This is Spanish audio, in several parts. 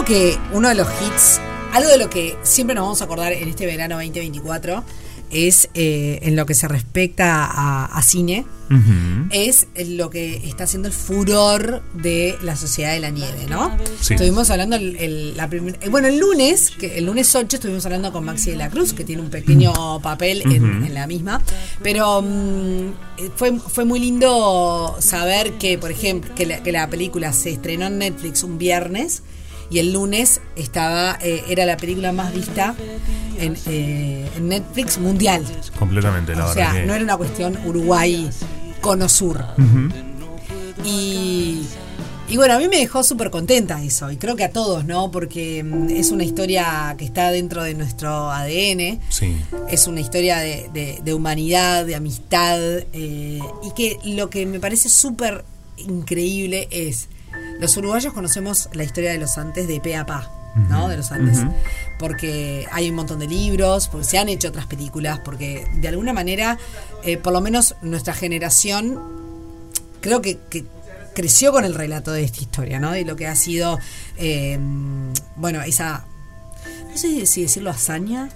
Creo que uno de los hits, algo de lo que siempre nos vamos a acordar en este verano 2024, es eh, en lo que se respecta a, cine, es lo que está haciendo el furor de la Sociedad de la Nieve, ¿no? Estuvimos hablando el, la eh, bueno, el lunes, que el lunes 8 estuvimos hablando con Maxi de la Cruz, que tiene un pequeño papel en, la misma, pero mm, fue, fue muy lindo saber que, por ejemplo, que la, que la película se estrenó en Netflix un viernes y el lunes estaba eh, era la película más vista en, eh, Netflix mundial. Completamente, la o verdad. O sea, no era una cuestión Uruguay cono sur. Y y bueno, a mí me dejó súper contenta eso, y creo que a todos, ¿no? Porque mm, es una historia que está dentro de nuestro ADN. Sí. Es una historia de, de, humanidad, de amistad, eh, y que lo que me parece súper increíble es los uruguayos conocemos la historia de los Andes de pe a pa. ¿no? De los Andes. Porque hay un montón de libros, porque se han hecho otras películas, porque de alguna manera, eh, por lo menos nuestra generación, creo que, creció con el relato de esta historia, ¿no? Y lo que ha sido, eh, bueno, esa, no sé si decirlo hazaña,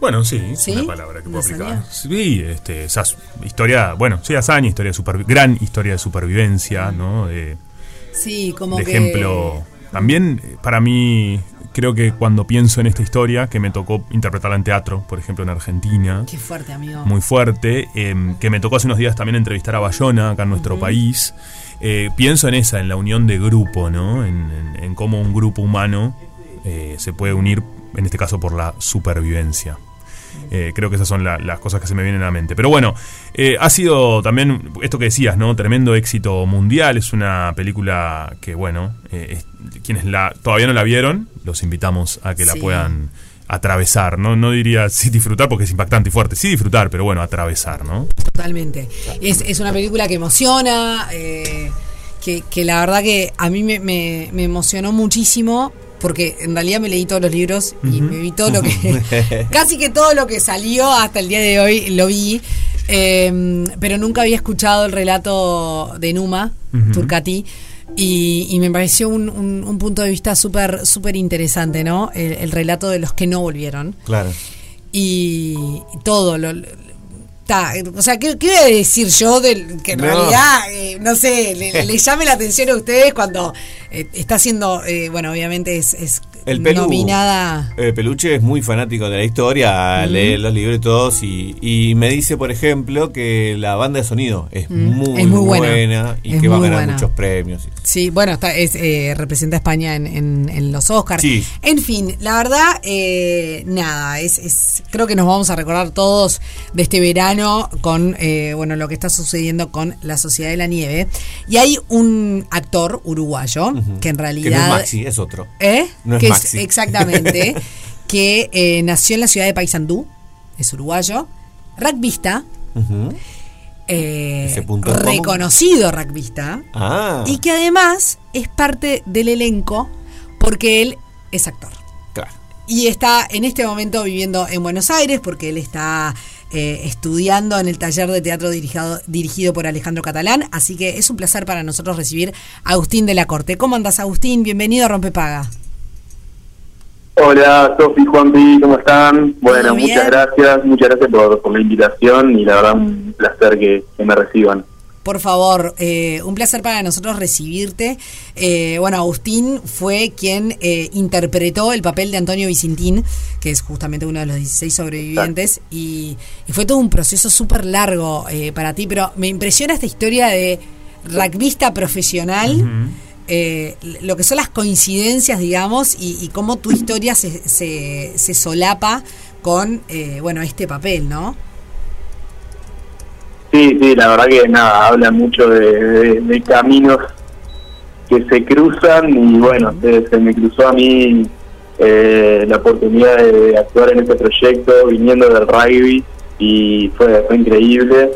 bueno, sí, es una palabra que puedo aplicar. Sí, este, esa historia, bueno, sí, hazaña, historia de super, gran historia de supervivencia, ¿no? De, sí, como de ejemplo. También, para mí, creo que cuando pienso en esta historia, que me tocó interpretarla en teatro, por ejemplo, en Argentina. Qué fuerte, amigo. Muy fuerte. Em, que me tocó hace unos días también entrevistar a Bayona, acá en nuestro país. Eh, pienso en esa, en la unión de grupo, ¿no? En, cómo un grupo humano eh, se puede unir, en este caso, por la supervivencia. Eh, creo que esas son las cosas que se me vienen a la mente. Pero bueno, eh, ha sido también esto que decías, ¿no? Tremendo éxito mundial. Es una película que, bueno, eh, quienes la todavía no la vieron, los invitamos a que la puedan atravesar, ¿no? No diría sí disfrutar porque es impactante y fuerte, sí disfrutar, pero bueno, atravesar, ¿no? Totalmente. Es, es una película que emociona, que, que, la verdad que a mí me, me, me emocionó muchísimo porque en realidad me leí todos los libros y me vi todo lo que. casi que todo lo que salió hasta el día de hoy lo vi. Em, pero nunca había escuchado el relato de Numa, Turcati. Y, me pareció un, punto de vista súper súper interesante, ¿no? El, relato de los que no volvieron. Claro. Y, todo, lo, o sea, ¿qué, voy a decir yo del que en realidad, eh, no sé, le, llame la atención a ustedes cuando eh, está haciendo, eh, bueno, obviamente es, es el peluche es muy fanático de la historia, lee los libros y y, me dice, por ejemplo, que la banda de sonido es, muy, buena, y que va a ganar muchos premios. Sí, bueno, está, es, eh, representa a España en, los Oscars. En fin, la verdad, eh, nada, es, creo que nos vamos a recordar todos de este verano con eh, bueno lo que está sucediendo con la Sociedad de la Nieve. Y hay un actor uruguayo que en realidad... Que no es Maxi, es otro. ¿Eh? Que exactamente, que eh, nació en la ciudad de Paysandú, es uruguayo, rugbyista, eh, reconocido rugbyista, ah. y que además es parte del elenco porque él es actor. Y está en este momento viviendo en Buenos Aires porque él está eh, estudiando en el taller de teatro dirigido, dirigido por Alejandro Catalán. Así que es un placer para nosotros recibir a Agustín de la Corte. ¿Cómo andas, Agustín? Bienvenido a Rompepaga. Hola, Sofi, Juanpi, ¿cómo están? Bueno, muchas gracias, muchas gracias por, la invitación y la verdad un placer que, me reciban. Por favor, eh, un placer para nosotros recibirte. Eh, bueno, Agustín fue quien eh, interpretó el papel de Antonio Vicentín, que es justamente uno de los 16 sobrevivientes, y, fue todo un proceso súper largo para ti, pero me impresiona esta historia de rugbyista profesional. Eh, lo que son las coincidencias, digamos, y, cómo tu historia se, se, solapa con, eh, bueno, este papel, ¿no? Sí, sí, la verdad que nada, habla mucho de, caminos que se cruzan y bueno, se, me cruzó a mí eh, la oportunidad de actuar en este proyecto viniendo del rugby y fue, fue increíble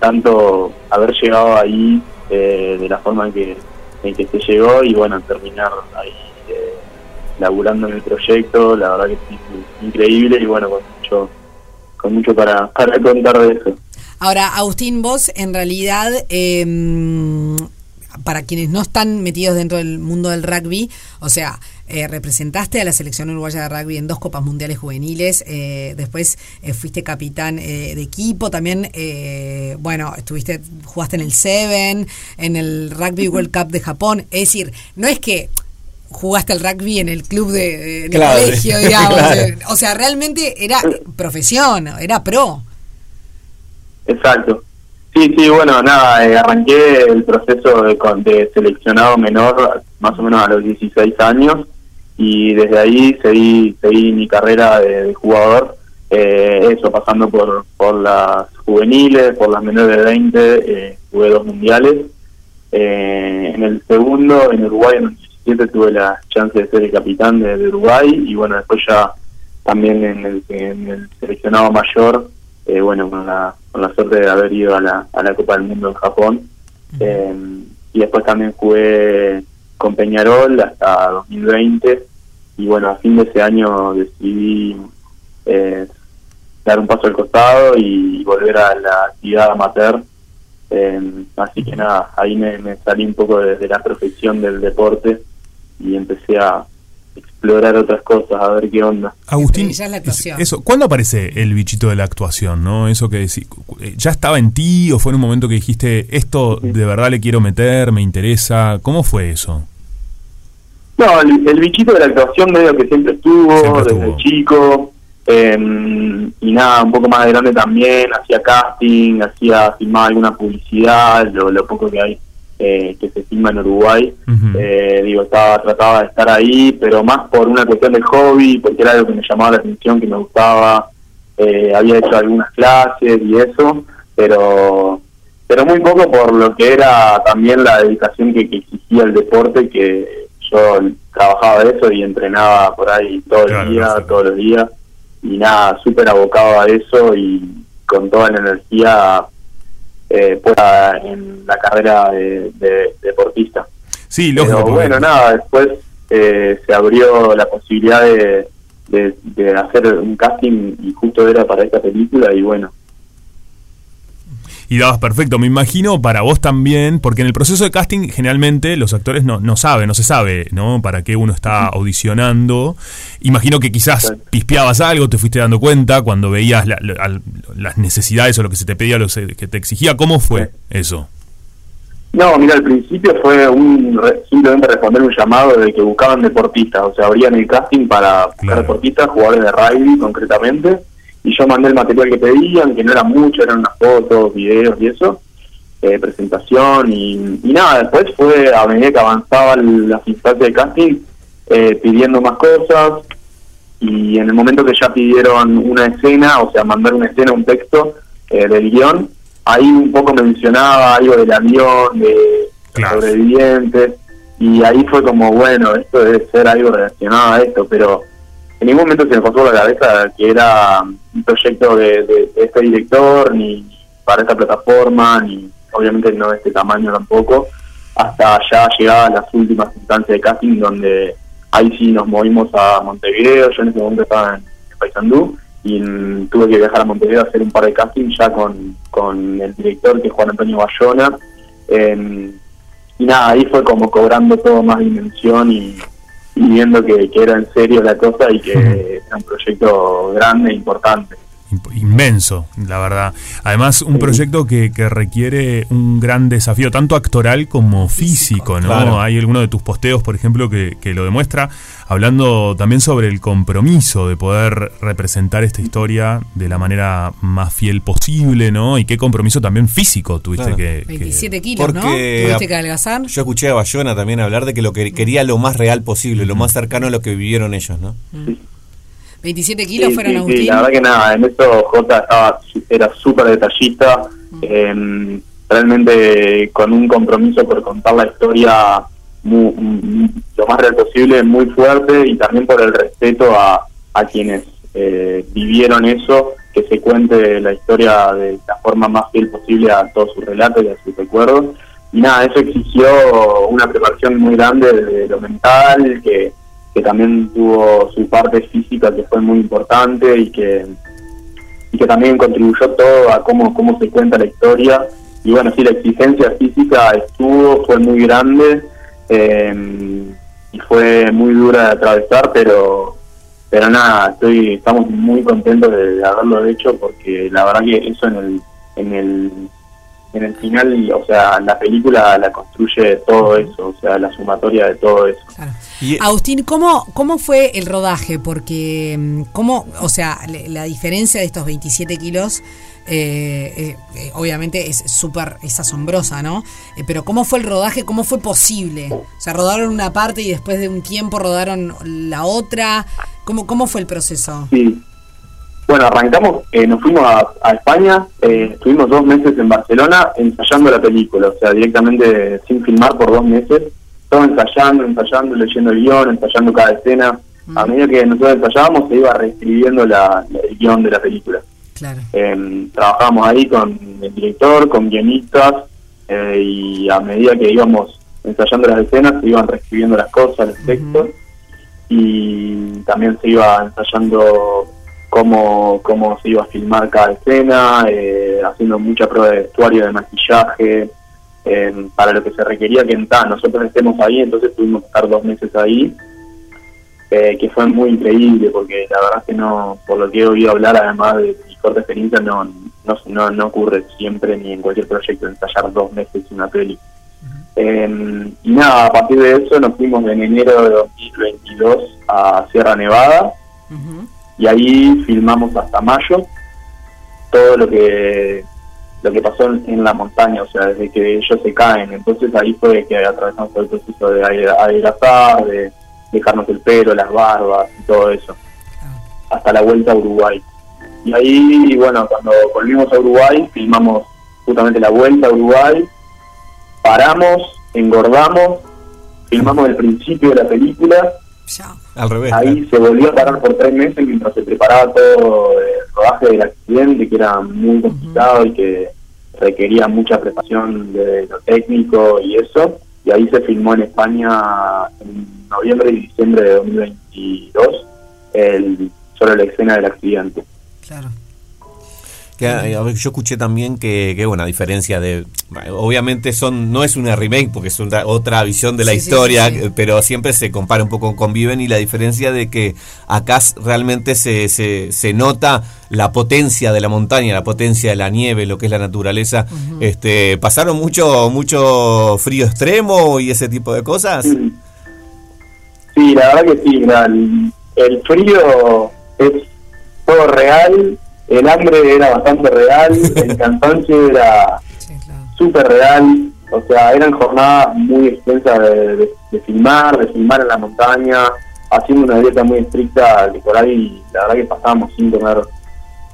tanto haber llegado ahí de la forma en que en que se llegó y bueno, terminar ahí eh, laburando en el proyecto, la verdad que es increíble y bueno, con mucho, con mucho para, contar de eso. Ahora, Agustín, vos en realidad, em, para quienes no están metidos dentro del mundo del rugby, o sea, eh, representaste a la selección uruguaya de rugby en dos Copas Mundiales Juveniles, eh, después eh, fuiste capitán de equipo, también, bueno, estuviste, jugaste en el Seven, en el Rugby World Cup de Japón, es decir, no es que jugaste al rugby en el club de, colegio, digamos, o sea, realmente era profesión, era pro. Exacto. Sí, sí, bueno, nada, arranqué el proceso de, de, seleccionado menor más o menos a los 16 años y desde ahí seguí, seguí mi carrera de, jugador, eh, eso, pasando por, por las juveniles, por las menores de 20, eh, jugué dos mundiales. Eh, en el segundo, en Uruguay, en el 17, tuve la chance de ser el capitán de, Uruguay y bueno, después ya también en el seleccionado mayor, eh, bueno, con la, con la suerte de haber ido a la, a la Copa del Mundo en Japón. y después también jugué con Peñarol hasta 2020 y bueno, a fin de ese año decidí eh, dar un paso al costado y volver a la actividad amateur. Eh, así que nada, ahí me, salí un poco de, la profesión del deporte y empecé a explorar otras cosas, a ver qué onda. Agustín, eso, ¿cuándo aparece el bichito de la actuación? ¿no? Eso que decís, ¿ya estaba en ti o fue en un momento que dijiste, esto de verdad le quiero meter, me interesa? ¿Cómo fue eso? No, el, bichito de la actuación medio que siempre estuvo, desde chico. Em, y nada, un poco más grande también, hacía casting, hacía filmaba alguna publicidad, lo, poco que hay eh, que se filma en Uruguay. Eh, digo, estaba trataba de estar ahí, pero más por una cuestión de hobby, porque era algo que me llamaba la atención, que me gustaba. Eh, había hecho algunas clases y eso, pero pero muy poco por lo que era también la dedicación que, que exigía el deporte, que yo trabajaba de eso y entrenaba por ahí todo el día, todos los días, y nada, súper abocado a eso y con toda la energía eh, puesta en la carrera de, deportista. Sí, lógico. Pero bueno, nada, después eh, se abrió la posibilidad de, de hacer un casting y justo era para esta película y bueno, y dabas perfecto. Me imagino para vos también, porque en el proceso de casting generalmente los actores no, no saben, no se sabe, ¿no? Para qué uno está audicionando. Imagino que quizás pispeabas algo, te fuiste dando cuenta cuando veías las necesidades o lo que se te pedía, lo que te exigía. ¿Cómo fue eso? No, mira, al principio fue un simplemente responder un llamado de que buscaban deportistas, o sea, abrían el casting para deportistas, jugadores de rugby concretamente, y yo mandé el material que pedían, que no era mucho, eran unas fotos, videos y eso, eh, presentación y, nada, después fue a medida que avanzaba la instancias de casting, eh, pidiendo más cosas y en el momento que ya pidieron una escena, o sea, mandar una escena, un texto eh, del guion, ahí un poco mencionaba algo del avión, de sobrevivientes, y ahí fue como, bueno, esto debe ser algo relacionado a esto, pero en ningún momento se me pasó la cabeza que era un proyecto de, este director, ni para esta plataforma, ni obviamente no de este tamaño tampoco, hasta ya llegadas las últimas instancias de casting donde ahí sí nos movimos a Montevideo, yo en ese momento estaba en, Paysandú y tuve que viajar a Montevideo a hacer un par de castings ya con, con el director que es Juan Antonio Bayona. Em, y nada, ahí fue como cobrando todo más dimensión y, y viendo que, era en serio la cosa y que era un proyecto grande e importante inmenso, la verdad. Además, un proyecto que, que, requiere un gran desafío, tanto actoral como físico, ¿no? Hay alguno de tus posteos, por ejemplo, que, que, lo demuestra, hablando también sobre el compromiso de poder representar esta historia de la manera más fiel posible, ¿no? Y qué compromiso también físico tuviste que, 27 kilos, ¿no? Tuviste que adelgazar. Yo escuché a Bayona también hablar de que lo que quería lo más real posible, lo más cercano a lo que vivieron ellos, ¿no? 27 kilos fueron Agustín. Sí, la verdad que nada, en eso J estaba, era súper detallista, em, realmente con un compromiso por contar la historia lo más real posible, muy fuerte y también por el respeto a, a quienes eh, vivieron eso, que se cuente la historia de la forma más fiel posible a todos sus relatos y a sus recuerdos. Y nada, eso exigió una preparación muy grande de lo mental, que que también tuvo su parte física que fue muy importante y que y que también contribuyó todo a cómo, cómo se cuenta la historia. Y bueno, sí, la exigencia física estuvo, fue muy grande eh, y fue muy dura de atravesar, pero pero nada, estoy estamos muy contentos de, haberlo hecho porque la verdad que eso en el en el en el final, o sea, la película la construye todo eso, o sea, la sumatoria de todo eso. Agustín, ¿cómo, ¿cómo fue el rodaje? Porque, mm, ¿cómo, o sea, la diferencia de estos 27 kilos eh, eh, eh, obviamente es súper, es asombrosa, ¿no? pero ¿cómo fue el rodaje? ¿Cómo fue posible? O sea, rodaron una parte y después de un tiempo rodaron la otra. ¿Cómo, cómo fue el proceso? Sí. Bueno, arrancamos, nos fuimos a, España, estuvimos dos meses en Barcelona ensayando la película, o sea, directamente sin filmar por dos meses, todo ensayando, ensayando, leyendo el guion, ensayando cada escena. A mm. medida que nosotros ensayábamos se iba reescribiendo la, el guion de la película. Eh, trabajamos ahí con el director, con guionistas, eh, y a medida que íbamos ensayando las escenas, se iban reescribiendo las cosas, los textos, y también se iba ensayando cómo, cómo se iba a filmar cada escena, eh, haciendo mucha prueba de vestuario, de maquillaje, para lo que se requería que en nosotros estemos ahí, entonces tuvimos que estar dos meses ahí eh, que fue muy increíble, porque la verdad es que no, por lo que he oído hablar, además de mi corta experiencia, no, no, no, ocurre siempre ni en cualquier proyecto ensayar dos meses una peli. Em, y nada, a partir de eso nos fuimos en enero de 2022 a Sierra Nevada y ahí filmamos hasta mayo todo lo que lo que pasó en, la montaña, o sea, desde que ellos se caen. Entonces ahí fue que atravesamos todo el proceso de adelgazar, de dejarnos el pelo, las barbas y todo eso, hasta la vuelta a Uruguay. Y ahí, bueno, cuando volvimos a Uruguay, filmamos justamente la vuelta a Uruguay, paramos, engordamos, filmamos el principio de la película. Al revés. Ahí se volvió a parar por tres meses mientras se preparaba todo el rodaje del accidente, que era muy complicado y que requería mucha preparación de lo técnico y eso. Y ahí se filmó en España en noviembre y diciembre de 2022 el, sobre la escena del accidente. Claro. Eh, yo escuché también que, que, bueno, a diferencia de. Obviamente son no es una remake porque es otra visión de la historia, pero siempre se compara un poco con Viven y la diferencia de que acá realmente se, se, se, nota la potencia de la montaña, la potencia de la nieve, lo que es la naturaleza. este ¿Pasaron mucho, mucho frío extremo y ese tipo de cosas? Sí, la verdad que sí, el, frío es todo real, el hambre era bastante real, el cansancio era súper real, o sea, eran jornadas muy extensas de, filmar, de filmar en la montaña, haciendo una dieta muy estricta de por ahí, la verdad que pasábamos sin comer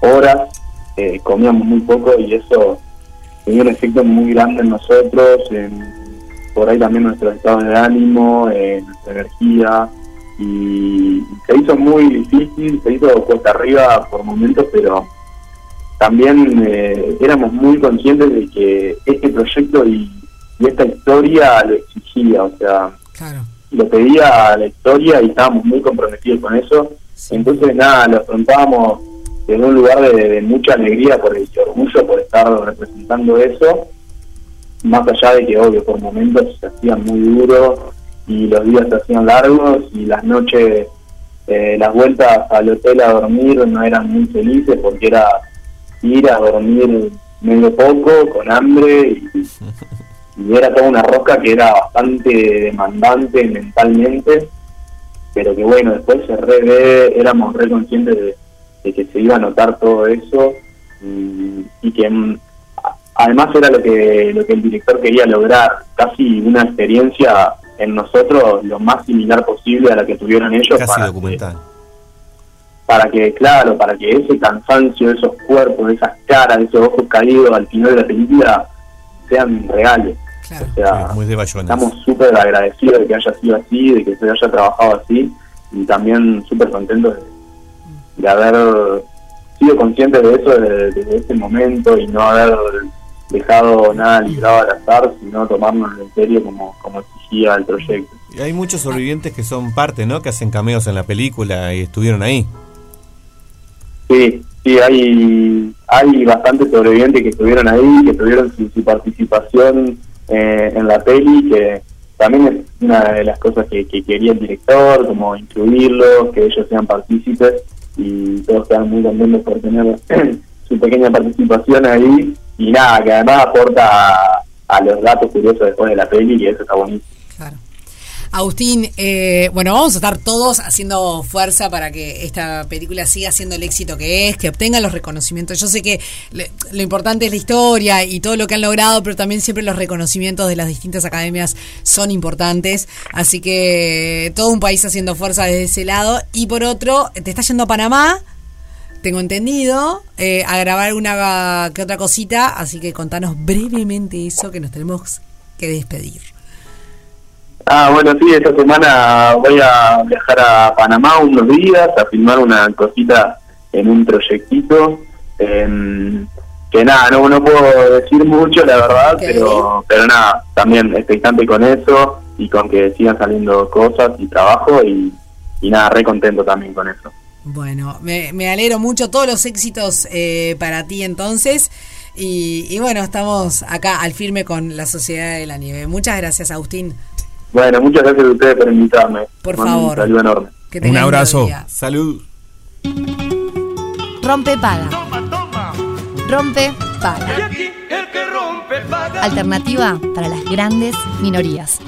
horas, eh, comíamos muy poco y eso tenía un efecto muy grande en nosotros, en por ahí también nuestro estado de ánimo, eh, nuestra energía, y se hizo muy difícil, se hizo cuesta arriba por momentos, pero también eh, éramos muy conscientes de que este proyecto y, esta historia lo exigía, o sea, lo pedía la historia y estábamos muy comprometidos con eso. Entonces, nada, lo afrontábamos en un lugar de, de mucha alegría por el orgullo por estar representando eso más allá de que obvio por momentos se hacían muy duros y los días se hacían largos y las noches eh, las vueltas al hotel a dormir no eran muy felices porque era ir a dormir medio poco con hambre y, era toda una rosca que era bastante demandante mentalmente pero que bueno después se re éramos re conscientes de, que se iba a notar todo eso y que además era lo que, lo que el director quería lograr, casi una experiencia en nosotros lo más similar posible a la que tuvieron ellos. Casi para documental. Que, para que, claro, para que ese cansancio de esos cuerpos, de esas caras, de esos ojos caídos al final de la película sean reales. O sea, muy de estamos súper agradecidos de que haya sido así, de que se haya trabajado así y también súper contentos de, haber sido conscientes de eso desde ese momento y no haber dejado nada librado al azar, sino tomarnos en serio como, como exigía el proyecto. Y hay muchos sobrevivientes que son parte, ¿no? Que hacen cameos en la película y estuvieron ahí. Sí, sí, hay, hay bastantes sobrevivientes que estuvieron ahí, que tuvieron su, participación eh, en la peli, que también es una de las cosas que, quería el director, como incluirlos, que ellos sean partícipes y todos quedan muy contentos por tener su pequeña participación ahí y nada, que además aporta a, los datos curiosos después de la peli y eso está bonito. Claro. Agustín, eh, bueno, vamos a estar todos haciendo fuerza para que esta película siga siendo el éxito que es, que obtenga los reconocimientos. Yo sé que lo importante es la historia y todo lo que han logrado, pero también siempre los reconocimientos de las distintas academias son importantes. Así que todo un país haciendo fuerza desde ese lado. Y por otro, te está yendo a Panamá tengo entendido, eh, a grabar una que otra cosita, así que contanos brevemente eso que nos tenemos que despedir. Ah, bueno, sí, esta semana voy a viajar a Panamá unos días a filmar una cosita en un proyectito. que nada, no, no puedo decir mucho, la verdad, pero pero nada, también expectante con eso y con que sigan saliendo cosas y trabajo y, nada, re contento también con eso. Bueno, me, me alegro mucho, todos los éxitos eh, para ti entonces. Y, y bueno, estamos acá al firme con la Sociedad de la Nieve. Muchas gracias, Agustín. Bueno, muchas gracias a ustedes por invitarme. Por favor. Un saludo enorme. un abrazo. Salud. Rompe paga. Rompe paga. Alternativa para las grandes minorías.